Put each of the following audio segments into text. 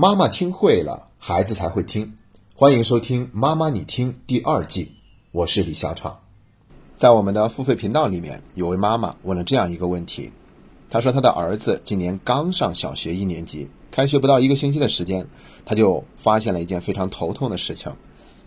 妈妈听会了，孩子才会听。欢迎收听《妈妈你听》第二季，我是李小闯。在我们的付费频道里面，有位妈妈问了这样一个问题：她说她的儿子今年刚上小学一年级，开学不到一个星期的时间，他就发现了一件非常头痛的事情。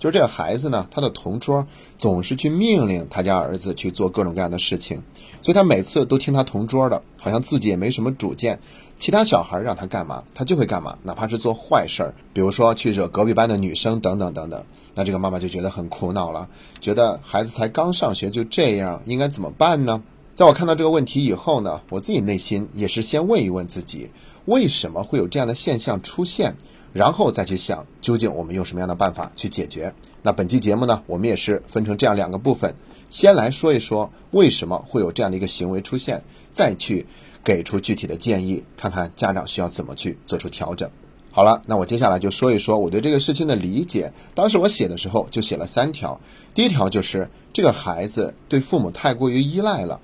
就是这个孩子呢，他的同桌总是去命令他家儿子去做各种各样的事情，所以他每次都听他同桌的，好像自己也没什么主见。其他小孩让他干嘛，他就会干嘛，哪怕是做坏事儿，比如说去惹隔壁班的女生等等等等。那这个妈妈就觉得很苦恼了，觉得孩子才刚上学就这样，应该怎么办呢？在我看到这个问题以后呢，我自己内心也是先问一问自己，为什么会有这样的现象出现？然后再去想，究竟我们用什么样的办法去解决？那本期节目呢，我们也是分成这样两个部分，先来说一说为什么会有这样的一个行为出现，再去给出具体的建议，看看家长需要怎么去做出调整。好了，那我接下来就说一说我对这个事情的理解。当时我写的时候就写了三条，第一条就是这个孩子对父母太过于依赖了，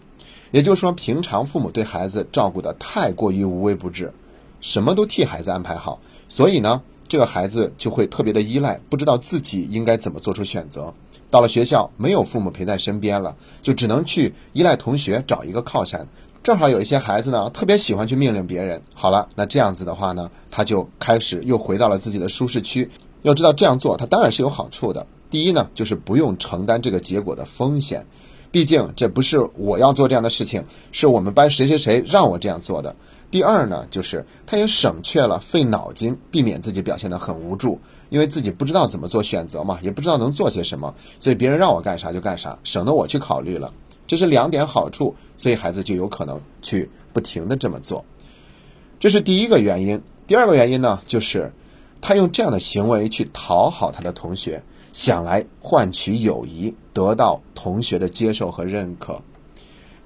也就是说，平常父母对孩子照顾的太过于无微不至。什么都替孩子安排好，所以呢，这个孩子就会特别的依赖，不知道自己应该怎么做出选择。到了学校，没有父母陪在身边了，就只能去依赖同学，找一个靠山。正好有一些孩子呢，特别喜欢去命令别人。好了，那这样子的话呢，他就开始又回到了自己的舒适区。要知道这样做，他当然是有好处的。第一呢，就是不用承担这个结果的风险，毕竟这不是我要做这样的事情，是我们班谁谁谁让我这样做的。第二呢，就是他也省却了费脑筋，避免自己表现得很无助，因为自己不知道怎么做选择嘛，也不知道能做些什么，所以别人让我干啥就干啥，省得我去考虑了。这是两点好处，所以孩子就有可能去不停的这么做。这是第一个原因。第二个原因呢，就是他用这样的行为去讨好他的同学，想来换取友谊，得到同学的接受和认可。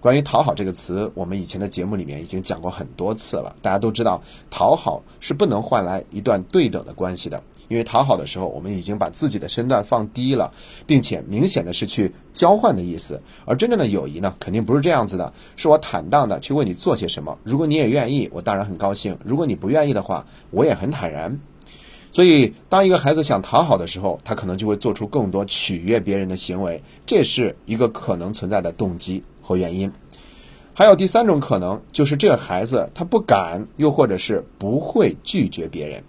关于讨好这个词，我们以前的节目里面已经讲过很多次了。大家都知道，讨好是不能换来一段对等的关系的，因为讨好的时候，我们已经把自己的身段放低了，并且明显的是去交换的意思。而真正的友谊呢，肯定不是这样子的，是我坦荡的去为你做些什么。如果你也愿意，我当然很高兴；如果你不愿意的话，我也很坦然。所以，当一个孩子想讨好的时候，他可能就会做出更多取悦别人的行为，这是一个可能存在的动机。或原因，还有第三种可能，就是这个孩子他不敢，又或者是不会拒绝别人。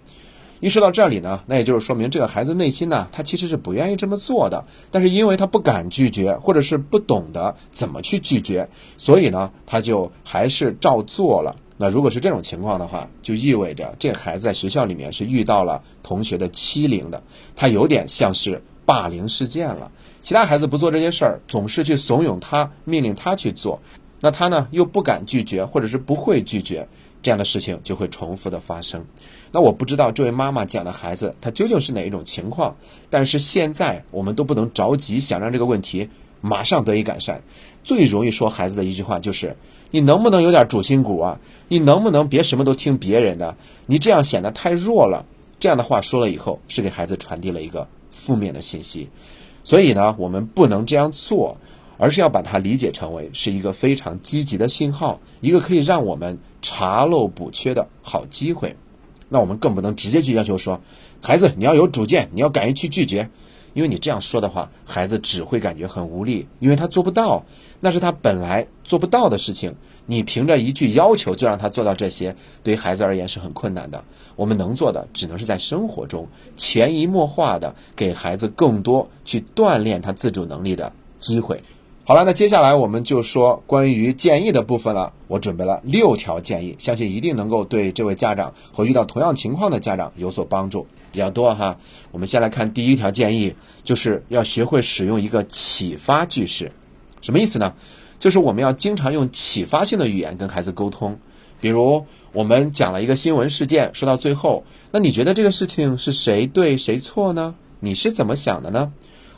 一说到这里呢，那也就是说明这个孩子内心呢，他其实是不愿意这么做的，但是因为他不敢拒绝，或者是不懂得怎么去拒绝，所以呢，他就还是照做了。那如果是这种情况的话，就意味着这个孩子在学校里面是遇到了同学的欺凌的，他有点像是霸凌事件了。其他孩子不做这些事儿，总是去怂恿他、命令他去做，那他呢又不敢拒绝，或者是不会拒绝，这样的事情就会重复的发生。那我不知道这位妈妈讲的孩子他究竟是哪一种情况，但是现在我们都不能着急想让这个问题马上得以改善。最容易说孩子的一句话就是：你能不能有点主心骨啊？你能不能别什么都听别人的？你这样显得太弱了。这样的话说了以后，是给孩子传递了一个负面的信息。所以呢，我们不能这样做，而是要把它理解成为是一个非常积极的信号，一个可以让我们查漏补缺的好机会。那我们更不能直接去要求说，孩子你要有主见，你要敢于去拒绝。因为你这样说的话，孩子只会感觉很无力，因为他做不到，那是他本来做不到的事情。你凭着一句要求就让他做到这些，对于孩子而言是很困难的。我们能做的，只能是在生活中潜移默化的给孩子更多去锻炼他自主能力的机会。好了，那接下来我们就说关于建议的部分了。我准备了六条建议，相信一定能够对这位家长和遇到同样情况的家长有所帮助。比较多哈，我们先来看第一条建议，就是要学会使用一个启发句式。什么意思呢？就是我们要经常用启发性的语言跟孩子沟通。比如我们讲了一个新闻事件，说到最后，那你觉得这个事情是谁对谁错呢？你是怎么想的呢？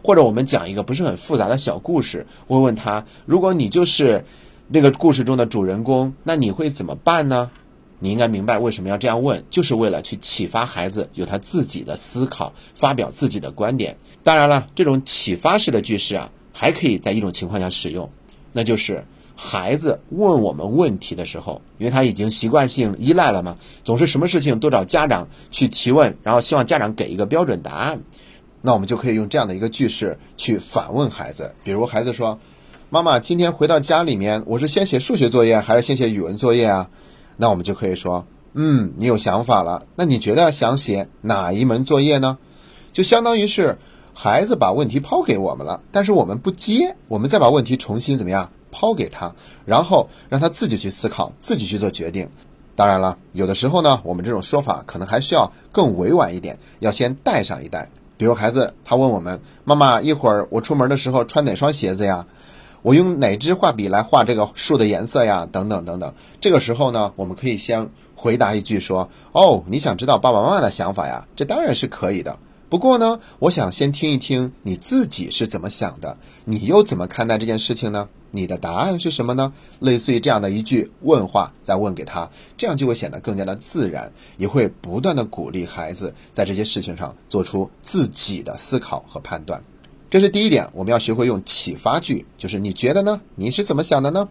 或者我们讲一个不是很复杂的小故事，问问他，如果你就是那个故事中的主人公，那你会怎么办呢？你应该明白为什么要这样问，就是为了去启发孩子有他自己的思考，发表自己的观点。当然了，这种启发式的句式啊，还可以在一种情况下使用，那就是孩子问我们问题的时候，因为他已经习惯性依赖了嘛，总是什么事情都找家长去提问，然后希望家长给一个标准答案。那我们就可以用这样的一个句式去反问孩子，比如孩子说：“妈妈，今天回到家里面，我是先写数学作业还是先写语文作业啊？”那我们就可以说：“嗯，你有想法了。那你觉得想写哪一门作业呢？”就相当于是孩子把问题抛给我们了，但是我们不接，我们再把问题重新怎么样？抛给他，然后让他自己去思考，自己去做决定。当然了，有的时候呢，我们这种说法可能还需要更委婉一点，要先带上一带。比如孩子他问我们：“妈妈，一会儿我出门的时候穿哪双鞋子呀？我用哪支画笔来画这个树的颜色呀？等等等等。”这个时候呢，我们可以先回答一句说：“哦，你想知道爸爸妈妈的想法呀？这当然是可以的。不过呢，我想先听一听你自己是怎么想的，你又怎么看待这件事情呢？”你的答案是什么呢？类似于这样的一句问话，再问给他，这样就会显得更加的自然，也会不断的鼓励孩子在这些事情上做出自己的思考和判断。这是第一点，我们要学会用启发句，就是你觉得呢？你是怎么想的呢？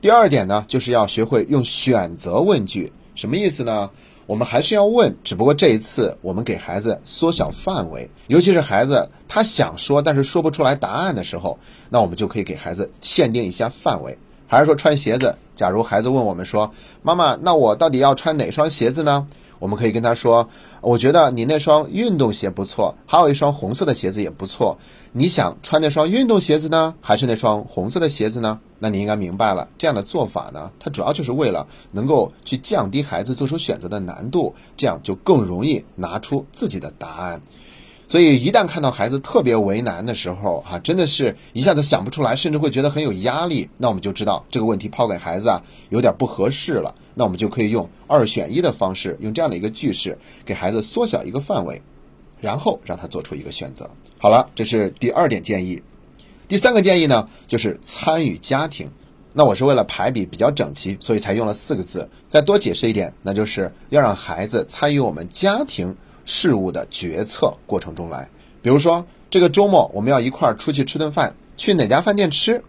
第二点呢，就是要学会用选择问句，什么意思呢？我们还是要问，只不过这一次我们给孩子缩小范围，尤其是孩子他想说但是说不出来答案的时候，那我们就可以给孩子限定一下范围。还是说穿鞋子，假如孩子问我们说：“妈妈，那我到底要穿哪双鞋子呢？”我们可以跟他说：“我觉得你那双运动鞋不错，还有一双红色的鞋子也不错。你想穿那双运动鞋子呢，还是那双红色的鞋子呢？”那你应该明白了，这样的做法呢，它主要就是为了能够去降低孩子做出选择的难度，这样就更容易拿出自己的答案。所以，一旦看到孩子特别为难的时候，哈，真的是一下子想不出来，甚至会觉得很有压力，那我们就知道这个问题抛给孩子啊，有点不合适了。那我们就可以用二选一的方式，用这样的一个句式，给孩子缩小一个范围，然后让他做出一个选择。好了，这是第二点建议。第三个建议呢，就是参与家庭。那我是为了排比比较整齐，所以才用了四个字。再多解释一点，那就是要让孩子参与我们家庭。事物的决策过程中来，比如说这个周末我们要一块儿出去吃顿饭，去哪家饭店吃？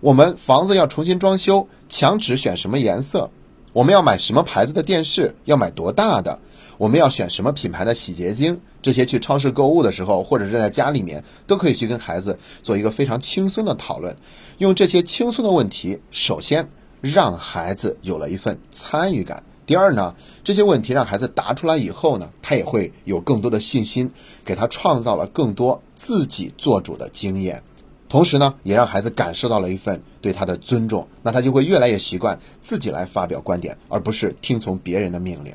我们房子要重新装修，墙纸选什么颜色？我们要买什么牌子的电视？要买多大的？我们要选什么品牌的洗洁精？这些去超市购物的时候，或者是在家里面，都可以去跟孩子做一个非常轻松的讨论，用这些轻松的问题，首先让孩子有了一份参与感。第二呢，这些问题让孩子答出来以后呢，他也会有更多的信心，给他创造了更多自己做主的经验，同时呢，也让孩子感受到了一份对他的尊重，那他就会越来越习惯自己来发表观点，而不是听从别人的命令。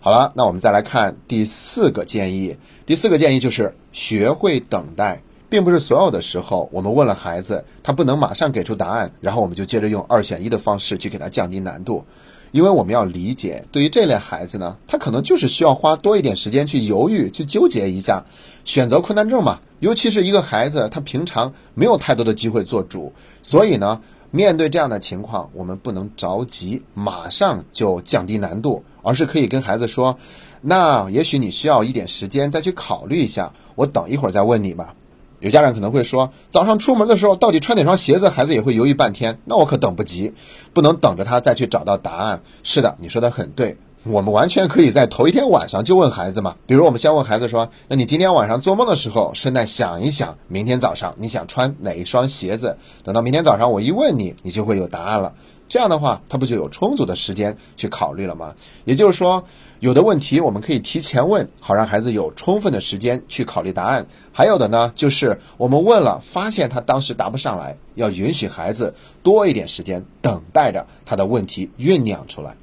好了，那我们再来看第四个建议。第四个建议就是学会等待，并不是所有的时候我们问了孩子，他不能马上给出答案，然后我们就接着用二选一的方式去给他降低难度。因为我们要理解，对于这类孩子呢，他可能就是需要花多一点时间去犹豫、去纠结一下，选择困难症嘛。尤其是一个孩子，他平常没有太多的机会做主，所以呢，面对这样的情况，我们不能着急，马上就降低难度，而是可以跟孩子说：“那也许你需要一点时间再去考虑一下，我等一会儿再问你吧。”有家长可能会说，早上出门的时候到底穿哪双鞋子，孩子也会犹豫半天。那我可等不及，不能等着他再去找到答案。是的，你说的很对，我们完全可以在头一天晚上就问孩子嘛。比如，我们先问孩子说：“那你今天晚上做梦的时候，顺带想一想，明天早上你想穿哪一双鞋子？等到明天早上我一问你，你就会有答案了。”这样的话，他不就有充足的时间去考虑了吗？也就是说，有的问题我们可以提前问，好让孩子有充分的时间去考虑答案；还有的呢，就是我们问了，发现他当时答不上来，要允许孩子多一点时间，等待着他的问题酝酿出来。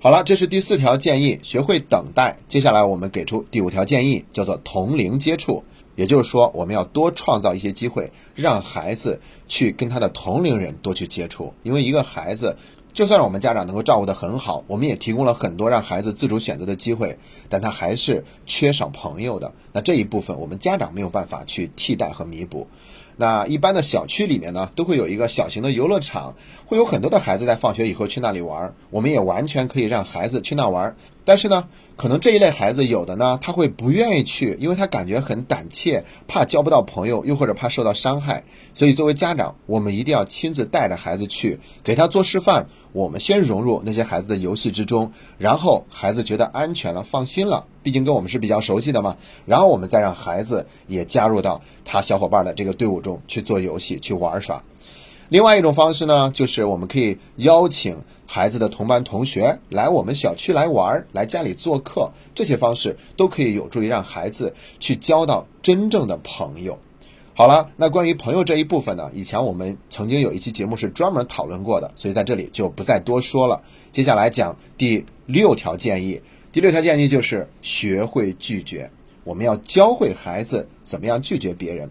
好了，这是第四条建议，学会等待。接下来我们给出第五条建议，叫做同龄接触。也就是说，我们要多创造一些机会，让孩子去跟他的同龄人多去接触。因为一个孩子，就算我们家长能够照顾得很好，我们也提供了很多让孩子自主选择的机会，但他还是缺少朋友的。那这一部分，我们家长没有办法去替代和弥补。那一般的小区里面呢，都会有一个小型的游乐场，会有很多的孩子在放学以后去那里玩儿。我们也完全可以让孩子去那玩儿。但是呢，可能这一类孩子有的呢，他会不愿意去，因为他感觉很胆怯，怕交不到朋友，又或者怕受到伤害。所以作为家长，我们一定要亲自带着孩子去，给他做示范。我们先融入那些孩子的游戏之中，然后孩子觉得安全了、放心了，毕竟跟我们是比较熟悉的嘛。然后我们再让孩子也加入到他小伙伴的这个队伍中去做游戏、去玩耍。另外一种方式呢，就是我们可以邀请孩子的同班同学来我们小区来玩儿，来家里做客。这些方式都可以有助于让孩子去交到真正的朋友。好了，那关于朋友这一部分呢，以前我们曾经有一期节目是专门讨论过的，所以在这里就不再多说了。接下来讲第六条建议，第六条建议就是学会拒绝。我们要教会孩子怎么样拒绝别人。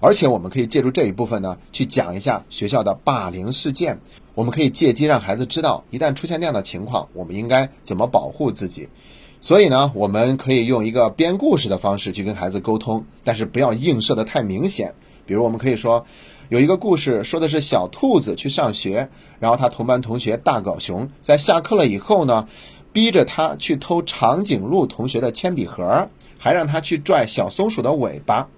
而且我们可以借助这一部分呢，去讲一下学校的霸凌事件。我们可以借机让孩子知道，一旦出现那样的情况，我们应该怎么保护自己。所以呢，我们可以用一个编故事的方式去跟孩子沟通，但是不要映射的太明显。比如，我们可以说，有一个故事说的是小兔子去上学，然后他同班同学大狗熊在下课了以后呢，逼着他去偷长颈鹿同学的铅笔盒，还让他去拽小松鼠的尾巴。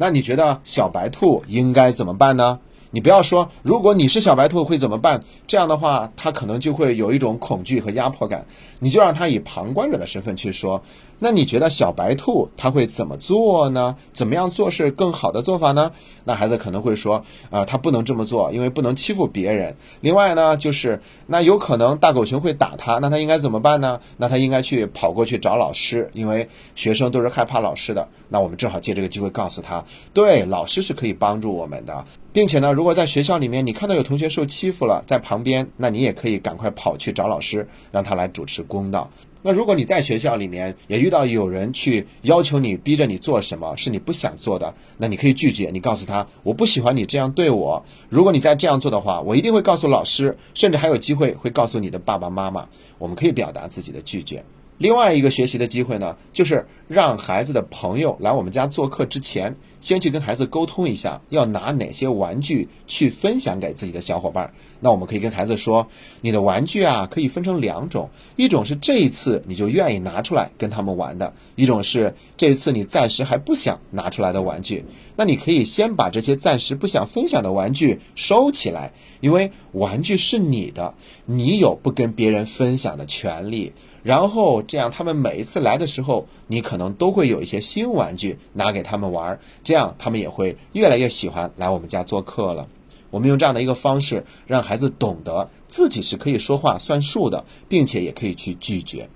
那你觉得小白兔应该怎么办呢？你不要说，如果你是小白兔会怎么办？这样的话，他可能就会有一种恐惧和压迫感。你就让他以旁观者的身份去说。那你觉得小白兔他会怎么做呢？怎么样做是更好的做法呢？那孩子可能会说，啊，他不能这么做，因为不能欺负别人。另外呢，就是那有可能大狗熊会打他，那他应该怎么办呢？那他应该去跑过去找老师，因为学生都是害怕老师的。那我们正好借这个机会告诉他，对，老师是可以帮助我们的。并且呢，如果在学校里面你看到有同学受欺负了，在旁边，那你也可以赶快跑去找老师，让他来主持公道。那如果你在学校里面也遇到有人去要求你、逼着你做什么是你不想做的，那你可以拒绝。你告诉他，我不喜欢你这样对我。如果你再这样做的话，我一定会告诉老师，甚至还有机会会告诉你的爸爸妈妈。我们可以表达自己的拒绝。另外一个学习的机会呢，就是让孩子的朋友来我们家做客之前，先去跟孩子沟通一下，要拿哪些玩具去分享给自己的小伙伴。那我们可以跟孩子说，你的玩具啊，可以分成两种，一种是这一次你就愿意拿出来跟他们玩的，一种是这一次你暂时还不想拿出来的玩具。那你可以先把这些暂时不想分享的玩具收起来，因为玩具是你的，你有不跟别人分享的权利。然后这样，他们每一次来的时候，你可能都会有一些新玩具拿给他们玩儿，这样他们也会越来越喜欢来我们家做客了。我们用这样的一个方式，让孩子懂得自己是可以说话算数的，并且也可以去拒绝。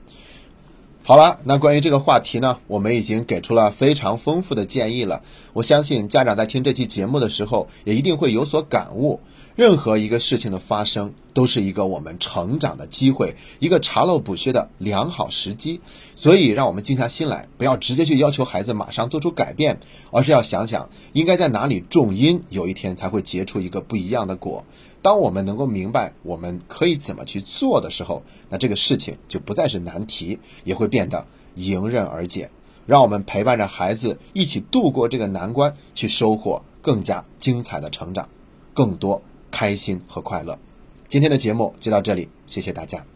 好了，那关于这个话题呢，我们已经给出了非常丰富的建议了。我相信家长在听这期节目的时候，也一定会有所感悟。任何一个事情的发生，都是一个我们成长的机会，一个查漏补缺的良好时机。所以，让我们静下心来，不要直接去要求孩子马上做出改变，而是要想想应该在哪里种因，有一天才会结出一个不一样的果。当我们能够明白我们可以怎么去做的时候，那这个事情就不再是难题，也会变得迎刃而解。让我们陪伴着孩子一起度过这个难关，去收获更加精彩的成长，更多。开心和快乐，今天的节目就到这里，谢谢大家。